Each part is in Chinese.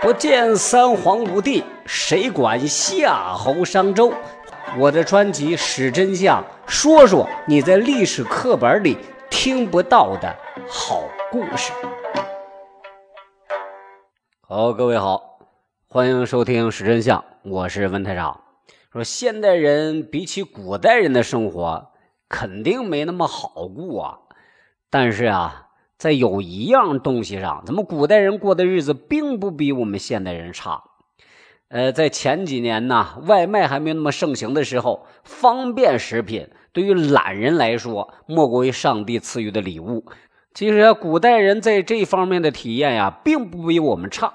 不见三皇五帝，谁管夏侯商周？我的专辑《史真相》，说说你在历史课本里听不到的好故事。好，各位好，欢迎收听《史真相》，我是温台长。说现代人比起古代人的生活，肯定没那么好过啊。但是啊。在有一样东西上，咱们古代人过的日子并不比我们现代人差。呃，在前几年呢，外卖还没那么盛行的时候，方便食品对于懒人来说，莫过于上帝赐予的礼物。其实，古代人在这方面的体验呀，并不比我们差。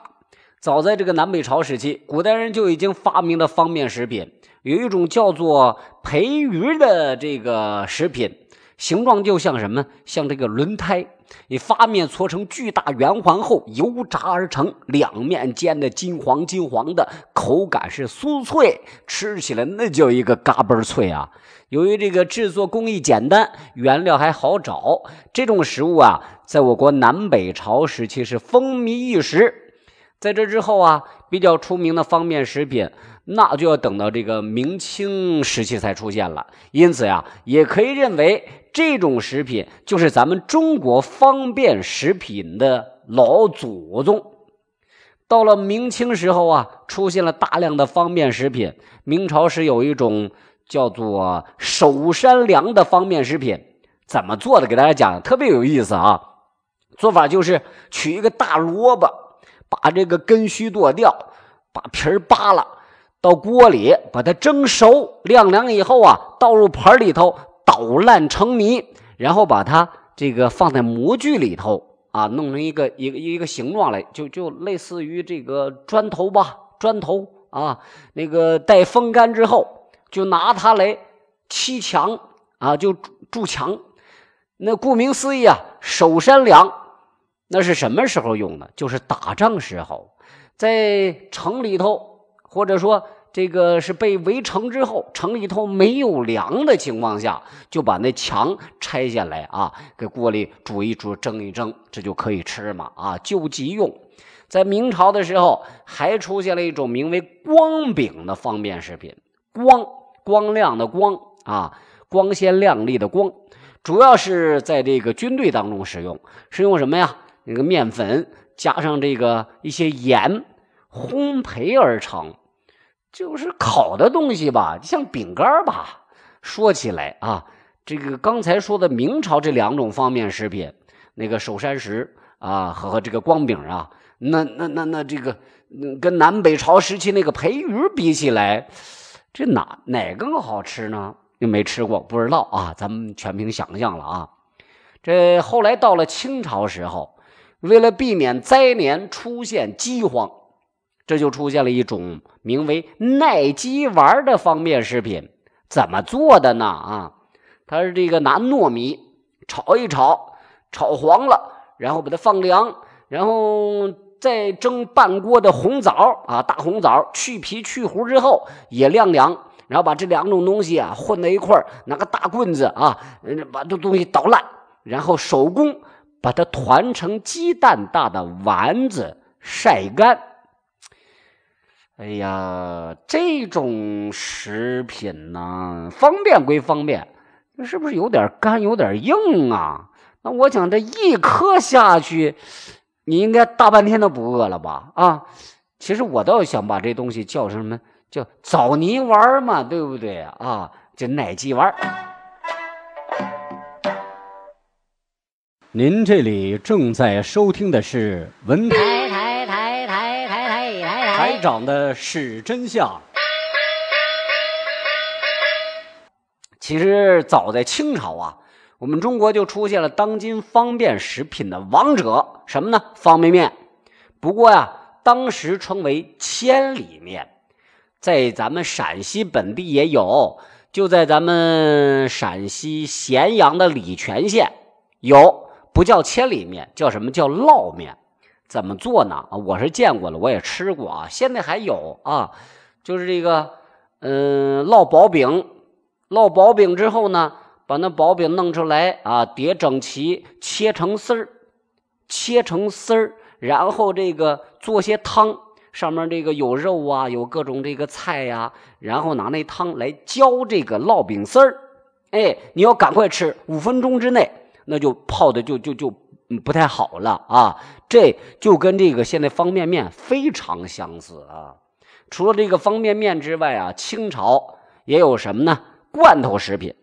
早在这个南北朝时期，古代人就已经发明了方便食品，有一种叫做培鱼的这个食品。形状就像什么？像这个轮胎，以发面搓成巨大圆环后油炸而成，两面煎的金黄金黄的，口感是酥脆，吃起来那叫一个嘎嘣脆啊！由于这个制作工艺简单，原料还好找，这种食物啊，在我国南北朝时期是风靡一时。在这之后啊，比较出名的方便食品。那就要等到这个明清时期才出现了，因此呀，也可以认为这种食品就是咱们中国方便食品的老祖宗。到了明清时候啊，出现了大量的方便食品。明朝时有一种叫做守山粮的方便食品，怎么做的？给大家讲，特别有意思啊。做法就是取一个大萝卜，把这个根须剁掉，把皮儿扒了。到锅里把它蒸熟，晾凉以后啊，倒入盆里头捣烂成泥，然后把它这个放在模具里头啊，弄成一个一个一个形状来，就就类似于这个砖头吧，砖头啊，那个待风干之后，就拿它来砌墙啊，就筑墙。那顾名思义啊，守山梁，那是什么时候用的？就是打仗时候，在城里头。或者说，这个是被围城之后，城里头没有粮的情况下，就把那墙拆下来啊，给锅里煮一煮，蒸一蒸，这就可以吃嘛啊，救急用。在明朝的时候，还出现了一种名为光饼的方便食品，光光亮的光啊，光鲜亮丽的光，主要是在这个军队当中使用，是用什么呀？那个面粉加上这个一些盐烘焙而成。就是烤的东西吧，像饼干吧。说起来啊，这个刚才说的明朝这两种方便食品，那个守山石啊和这个光饼啊，那那那那这个跟南北朝时期那个培鱼比起来，这哪哪更好吃呢？又没吃过，不知道啊。咱们全凭想象了啊。这后来到了清朝时候，为了避免灾年出现饥荒。这就出现了一种名为耐饥丸的方便食品，怎么做的呢？啊，它是这个拿糯米炒一炒，炒黄了，然后把它放凉，然后再蒸半锅的红枣啊，大红枣去皮去核之后也晾凉，然后把这两种东西啊混在一块儿，拿个大棍子啊，把这东西捣烂，然后手工把它团成鸡蛋大的丸子，晒干。哎呀，这种食品呢，方便归方便，是不是有点干，有点硬啊？那我想这一颗下去，你应该大半天都不饿了吧？啊，其实我倒想把这东西叫什么？叫枣泥丸嘛，对不对啊？就奶鸡丸。您这里正在收听的是文台。台台台台台台台长的是真相。其实早在清朝啊，我们中国就出现了当今方便食品的王者，什么呢？方便面。不过呀，当时称为千里面，在咱们陕西本地也有，就在咱们陕西咸阳的礼泉县有，不叫千里面，叫什么叫烙面。怎么做呢？啊，我是见过了，我也吃过啊。现在还有啊，就是这个，嗯，烙薄饼，烙薄饼之后呢，把那薄饼弄出来啊，叠整齐，切成丝儿，切成丝儿，然后这个做些汤，上面这个有肉啊，有各种这个菜呀，然后拿那汤来浇这个烙饼丝儿。哎，你要赶快吃，五分钟之内那就泡的就就就不太好了啊。这就跟这个现在方便面非常相似啊。除了这个方便面之外啊，清朝也有什么呢？罐头食品。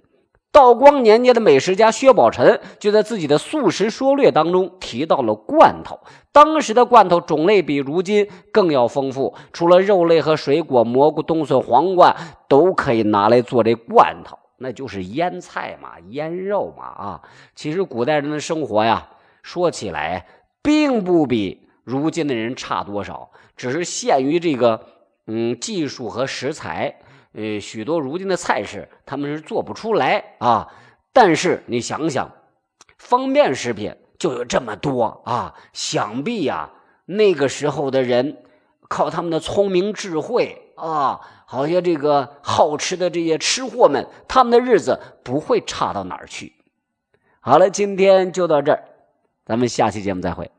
道光年间的美食家薛宝辰就在自己的《素食说略》当中提到了罐头。当时的罐头种类比如今更要丰富，除了肉类和水果，蘑菇、冬笋、黄瓜都可以拿来做这罐头，那就是腌菜嘛，腌肉嘛啊。其实古代人的生活呀，说起来并不比如今的人差多少，只是限于这个嗯技术和食材。呃，许多如今的菜式他们是做不出来啊。但是你想想，方便食品就有这么多啊，想必呀，那个时候的人靠他们的聪明智慧啊，好些这个好吃的这些吃货们，他们的日子不会差到哪儿去。好了，今天就到这儿，咱们下期节目再会。